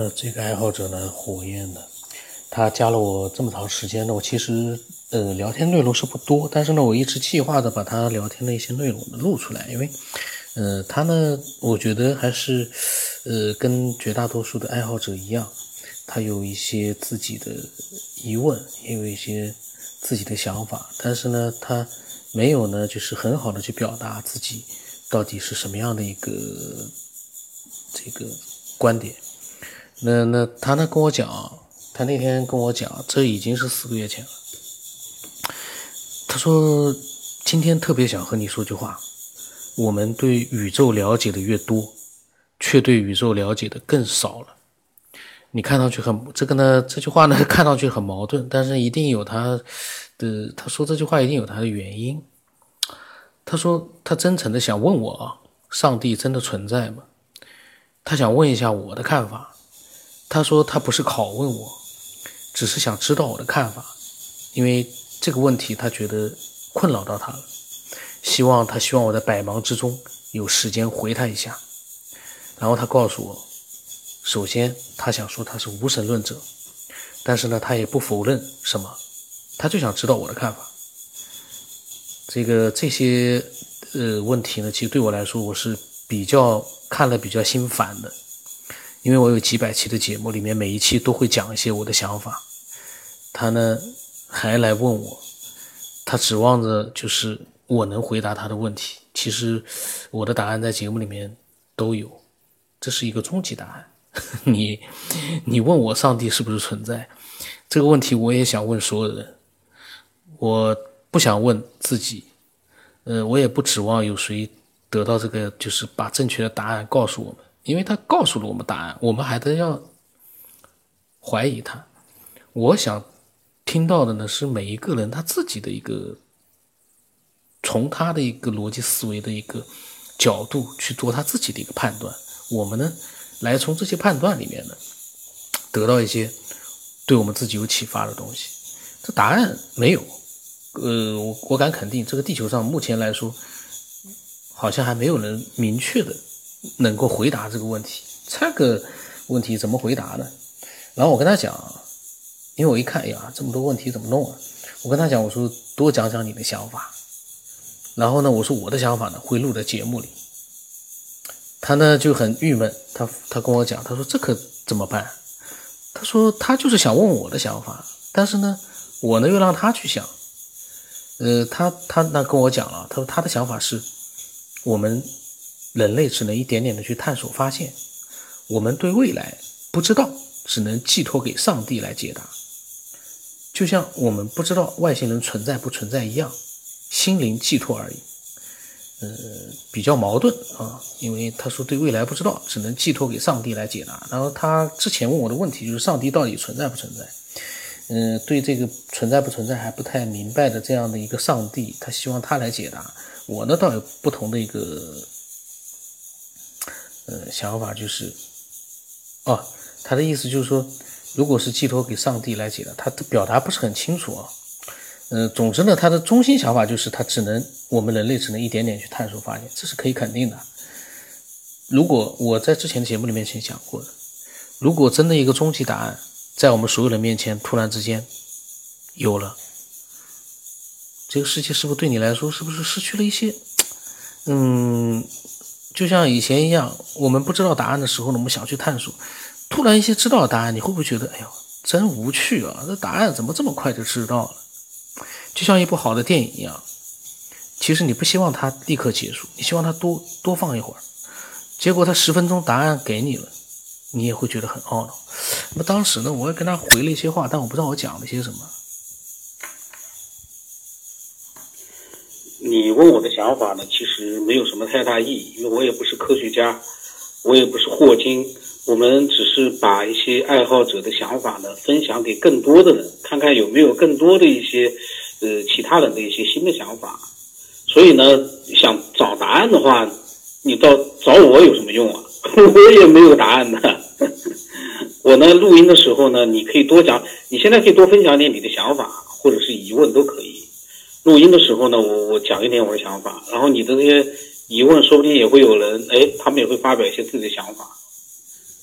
那这个爱好者呢，火焰的，他加了我这么长时间呢，我其实呃聊天内容是不多，但是呢，我一直计划着把他聊天的一些内容录出来，因为呃他呢，我觉得还是呃跟绝大多数的爱好者一样，他有一些自己的疑问，也有一些自己的想法，但是呢，他没有呢，就是很好的去表达自己到底是什么样的一个这个观点。那那他呢跟我讲，他那天跟我讲，这已经是四个月前了。他说今天特别想和你说句话，我们对宇宙了解的越多，却对宇宙了解的更少了。你看上去很这个呢，这句话呢看上去很矛盾，但是一定有他的，他说这句话一定有他的原因。他说他真诚的想问我啊，上帝真的存在吗？他想问一下我的看法。他说他不是拷问我，只是想知道我的看法，因为这个问题他觉得困扰到他了，希望他希望我在百忙之中有时间回他一下。然后他告诉我，首先他想说他是无神论者，但是呢他也不否认什么，他就想知道我的看法。这个这些呃问题呢，其实对我来说我是比较看了比较心烦的。因为我有几百期的节目，里面每一期都会讲一些我的想法。他呢还来问我，他指望着就是我能回答他的问题。其实我的答案在节目里面都有，这是一个终极答案。你你问我上帝是不是存在这个问题，我也想问所有人。我不想问自己，呃，我也不指望有谁得到这个，就是把正确的答案告诉我们。因为他告诉了我们答案，我们还得要怀疑他。我想听到的呢是每一个人他自己的一个，从他的一个逻辑思维的一个角度去做他自己的一个判断。我们呢来从这些判断里面呢得到一些对我们自己有启发的东西。这答案没有，呃，我我敢肯定，这个地球上目前来说，好像还没有人明确的。能够回答这个问题，这个问题怎么回答呢？然后我跟他讲，因为我一看，哎呀，这么多问题怎么弄啊？我跟他讲，我说多讲讲你的想法。然后呢，我说我的想法呢会录在节目里。他呢就很郁闷，他他跟我讲，他说这可怎么办？他说他就是想问我的想法，但是呢，我呢又让他去想。呃，他他那跟我讲了，他说他的想法是，我们。人类只能一点点的去探索发现，我们对未来不知道，只能寄托给上帝来解答。就像我们不知道外星人存在不存在一样，心灵寄托而已。呃，比较矛盾啊，因为他说对未来不知道，只能寄托给上帝来解答。然后他之前问我的问题就是上帝到底存在不存在？嗯，对这个存在不存在还不太明白的这样的一个上帝，他希望他来解答。我呢倒有不同的一个。呃，想法就是，哦，他的意思就是说，如果是寄托给上帝来解的，他的表达不是很清楚啊。呃，总之呢，他的中心想法就是，他只能我们人类只能一点点去探索发现，这是可以肯定的。如果我在之前的节目里面先讲过的，如果真的一个终极答案在我们所有人面前突然之间有了，这个世界是不是对你来说是不是失去了一些，嗯？就像以前一样，我们不知道答案的时候呢，我们想去探索。突然一些知道答案，你会不会觉得，哎呦，真无趣啊！这答案怎么这么快就知道了？就像一部好的电影一样，其实你不希望它立刻结束，你希望它多多放一会儿。结果它十分钟答案给你了，你也会觉得很懊恼。那么当时呢，我也跟他回了一些话，但我不知道我讲了些什么。你问我的想法呢，其实没有什么太大意义，因为我也不是科学家，我也不是霍金，我们只是把一些爱好者的想法呢分享给更多的人，看看有没有更多的一些呃其他人的一些新的想法。所以呢，想找答案的话，你到找我有什么用啊？我也没有答案的。我呢，录音的时候呢，你可以多讲，你现在可以多分享点你的想法或者是疑问都可以。录音的时候呢，我我讲一点我的想法，然后你的那些疑问，说不定也会有人，哎，他们也会发表一些自己的想法，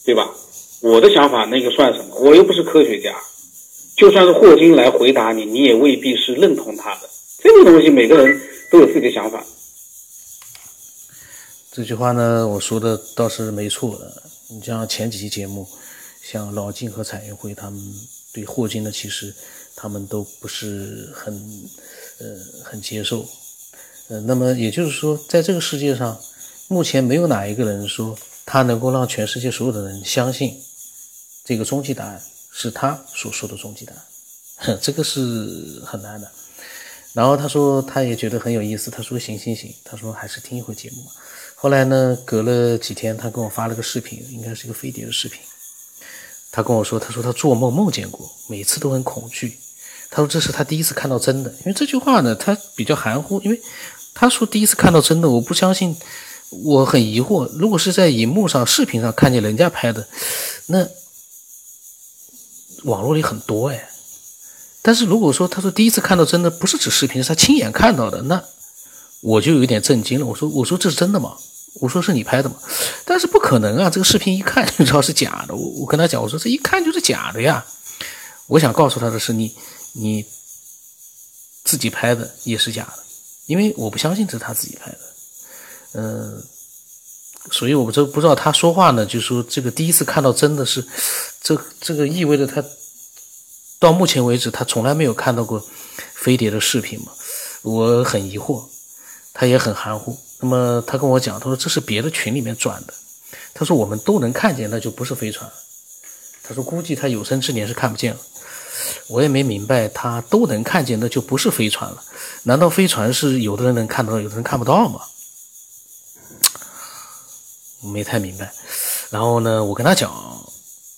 对吧？我的想法那个算什么？我又不是科学家，就算是霍金来回答你，你也未必是认同他的。这个东西每个人都有自己的想法。这句话呢，我说的倒是没错的。你像前几期节目，像老金和彩云会，他们对霍金呢，其实他们都不是很呃很接受。呃，那么也就是说，在这个世界上，目前没有哪一个人说他能够让全世界所有的人相信这个终极答案是他所说的终极答案，这个是很难的。然后他说他也觉得很有意思，他说行行行，他说还是听一会节目吧。后来呢，隔了几天，他给我发了个视频，应该是一个飞碟的视频。他跟我说，他说他做梦梦见过，每次都很恐惧。他说这是他第一次看到真的，因为这句话呢，他比较含糊，因为。他说第一次看到真的，我不相信，我很疑惑。如果是在荧幕上、视频上看见人家拍的，那网络里很多哎。但是如果说他说第一次看到真的，不是指视频，是他亲眼看到的，那我就有点震惊了。我说我说这是真的吗？我说是你拍的嘛？但是不可能啊，这个视频一看就 知道是假的。我我跟他讲，我说这一看就是假的呀。我想告诉他的是，你你自己拍的也是假的。因为我不相信这是他自己拍的，嗯，所以我不知不知道他说话呢，就说这个第一次看到真的是，这这个意味着他到目前为止他从来没有看到过飞碟的视频嘛？我很疑惑，他也很含糊。那么他跟我讲，他说这是别的群里面转的，他说我们都能看见，那就不是飞船。他说估计他有生之年是看不见了。我也没明白，他都能看见，那就不是飞船了。难道飞船是有的人能看到，有的人看不到吗？没太明白。然后呢，我跟他讲，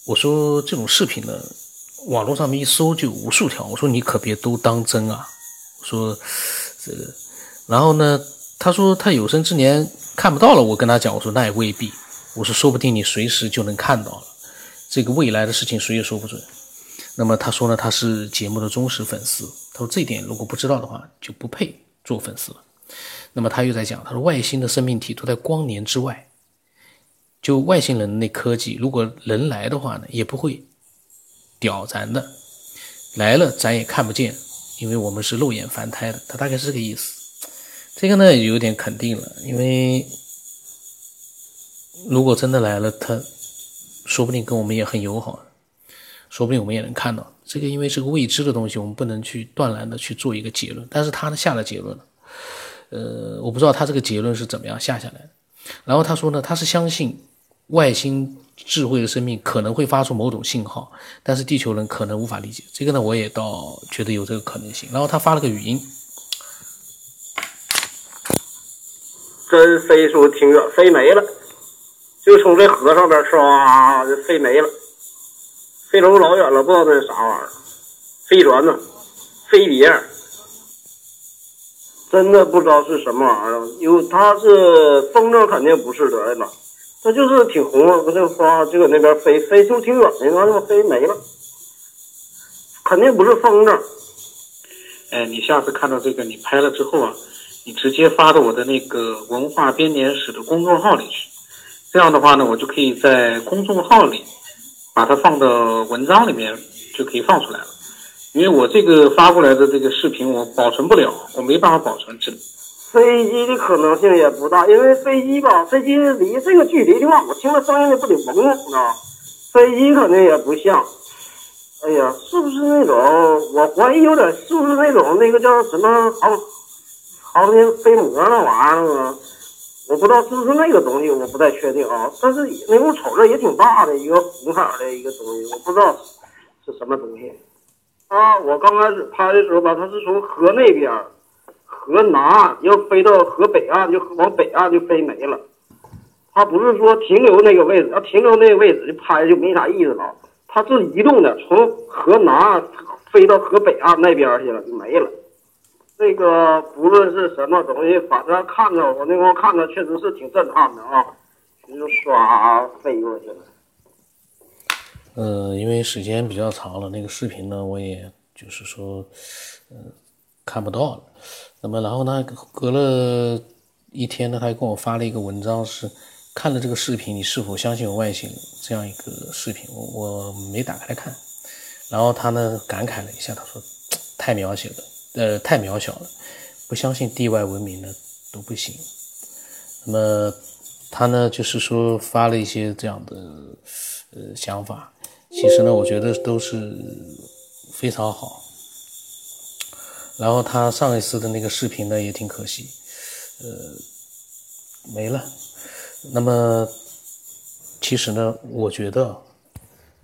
我说这种视频呢，网络上面一搜就有无数条。我说你可别都当真啊。我说这个，然后呢，他说他有生之年看不到了。我跟他讲，我说那也未必。我说说不定你随时就能看到了。这个未来的事情谁也说不准。那么他说呢，他是节目的忠实粉丝。他说这一点如果不知道的话，就不配做粉丝了。那么他又在讲，他说外星的生命体都在光年之外，就外星人那科技，如果人来的话呢，也不会屌咱的。来了咱也看不见，因为我们是肉眼凡胎的。他大概是这个意思。这个呢有点肯定了，因为如果真的来了，他说不定跟我们也很友好。说不定我们也能看到这个，因为是个未知的东西，我们不能去断然的去做一个结论。但是他呢下了结论了，呃，我不知道他这个结论是怎么样下下来的。然后他说呢，他是相信外星智慧的生命可能会发出某种信号，但是地球人可能无法理解。这个呢，我也倒觉得有这个可能性。然后他发了个语音，真飞出挺远，飞没了，就从这河上边唰就飞没了。飞出老远了，不知道那是啥玩意儿，飞船呢，飞碟，真的不知道是什么玩意儿。有它是风筝，肯定不是得了，它就是挺红，不就唰就搁那边飞，飞出挺远的，完了飞没了，肯定不是风筝。哎，你下次看到这个，你拍了之后啊，你直接发到我的那个文化编年史的公众号里去，这样的话呢，我就可以在公众号里。把它放到文章里面就可以放出来了，因为我这个发过来的这个视频我保存不了，我没办法保存。这飞机的可能性也不大，因为飞机吧，飞机离这个距离的话，我听了声音不得懵呢，啊，飞机肯定也不像。哎呀，是不是那种？我怀疑有点，是不是那种那个叫什么航航天飞魔那玩意儿啊？我不知道是不是那个东西，我不太确定啊。但是那我瞅着也挺大的一个红色的一个东西，我不知道是什么东西。啊，我刚开始拍的时候吧，它是从河那边，河南要飞到河北岸，就往北岸就飞没了。它不是说停留那个位置，要停留那个位置就拍就没啥意思了。它是移动的，从河南飞到河北岸那边去了，就没了。这个不论是什么东西，反正看着我那会看着确实是挺震撼的啊，就唰飞过去了。呃，因为时间比较长了，那个视频呢，我也就是说，嗯，看不到了。那么然后呢，隔了一天呢，他又给我发了一个文章，是看了这个视频，你是否相信有外星这样一个视频？我我没打开来看。然后他呢感慨了一下，他说：“ 太描写了，呃，太渺小了，不相信地外文明的都不行。”那么他呢就是说发了一些这样的呃想法。其实呢，我觉得都是非常好。然后他上一次的那个视频呢也挺可惜，呃，没了。那么，其实呢，我觉得，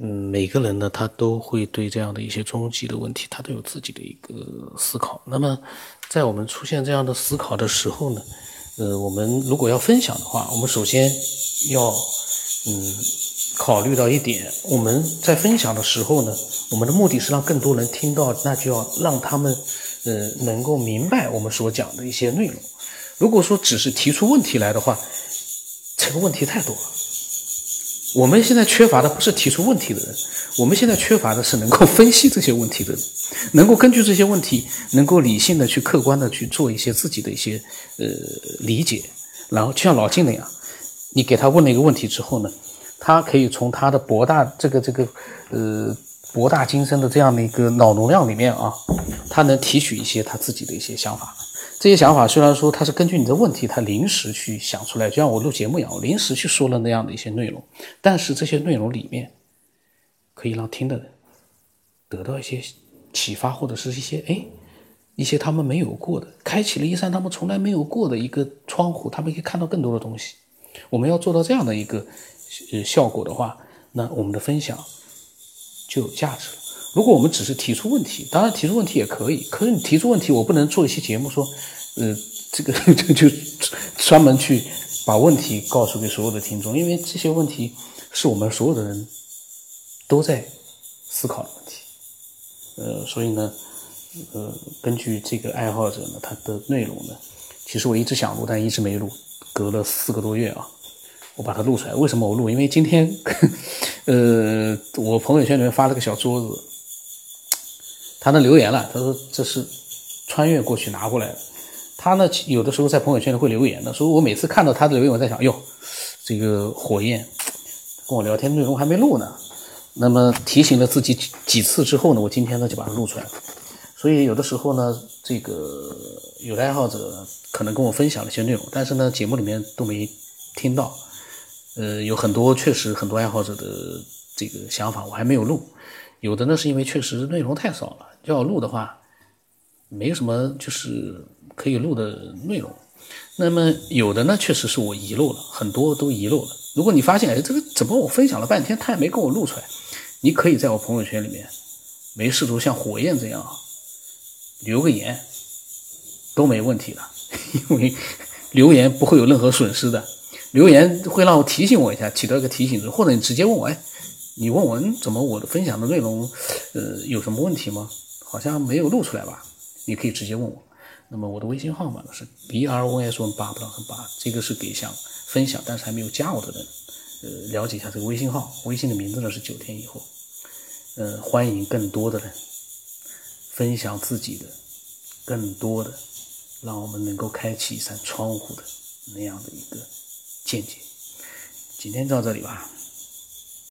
嗯，每个人呢，他都会对这样的一些终极的问题，他都有自己的一个思考。那么，在我们出现这样的思考的时候呢，呃，我们如果要分享的话，我们首先要，嗯，考虑到一点，我们在分享的时候呢，我们的目的是让更多人听到，那就要让他们，呃，能够明白我们所讲的一些内容。如果说只是提出问题来的话，这个问题太多了，我们现在缺乏的不是提出问题的人，我们现在缺乏的是能够分析这些问题的人，能够根据这些问题，能够理性的去客观的去做一些自己的一些呃理解，然后就像老金那样，你给他问了一个问题之后呢，他可以从他的博大这个这个呃博大精深的这样的一个脑容量里面啊，他能提取一些他自己的一些想法。这些想法虽然说他是根据你的问题，他临时去想出来，就像我录节目一样，我临时去说了那样的一些内容，但是这些内容里面可以让听的人得到一些启发，或者是一些哎一些他们没有过的，开启了一扇他们从来没有过的一个窗户，他们可以看到更多的东西。我们要做到这样的一个呃效果的话，那我们的分享就有价值了。如果我们只是提出问题，当然提出问题也可以，可是你提出问题，我不能做一期节目说。呃，这个 就就专门去把问题告诉给所有的听众，因为这些问题是我们所有的人都在思考的问题。呃，所以呢，呃，根据这个爱好者呢，他的内容呢，其实我一直想录，但一直没录，隔了四个多月啊，我把它录出来。为什么我录？因为今天，呃，我朋友圈里面发了个小桌子，他那留言了，他说这是穿越过去拿过来的。他呢，有的时候在朋友圈里会留言的，所以我每次看到他的留言，我在想，哟，这个火焰跟我聊天内容还没录呢。那么提醒了自己几几次之后呢，我今天呢就把它录出来了。所以有的时候呢，这个有的爱好者可能跟我分享了一些内容，但是呢，节目里面都没听到。呃，有很多确实很多爱好者的这个想法我还没有录，有的呢是因为确实内容太少了，要录的话，没有什么就是。可以录的内容，那么有的呢，确实是我遗漏了，很多都遗漏了。如果你发现，哎，这个怎么我分享了半天，他也没给我录出来，你可以在我朋友圈里面，没事都像火焰这样留个言，都没问题的，因为留言不会有任何损失的，留言会让我提醒我一下，起到一个提醒作用，或者你直接问我，哎，你问我怎么我的分享的内容，呃，有什么问题吗？好像没有录出来吧？你可以直接问我。那么我的微信号码呢是 b r o s 八不到和八，这个是给想分享但是还没有加我的人，呃，了解一下这个微信号。微信的名字呢是九天以后，呃，欢迎更多的人分享自己的，更多的，让我们能够开启一扇窗户的那样的一个见解。今天到这里吧。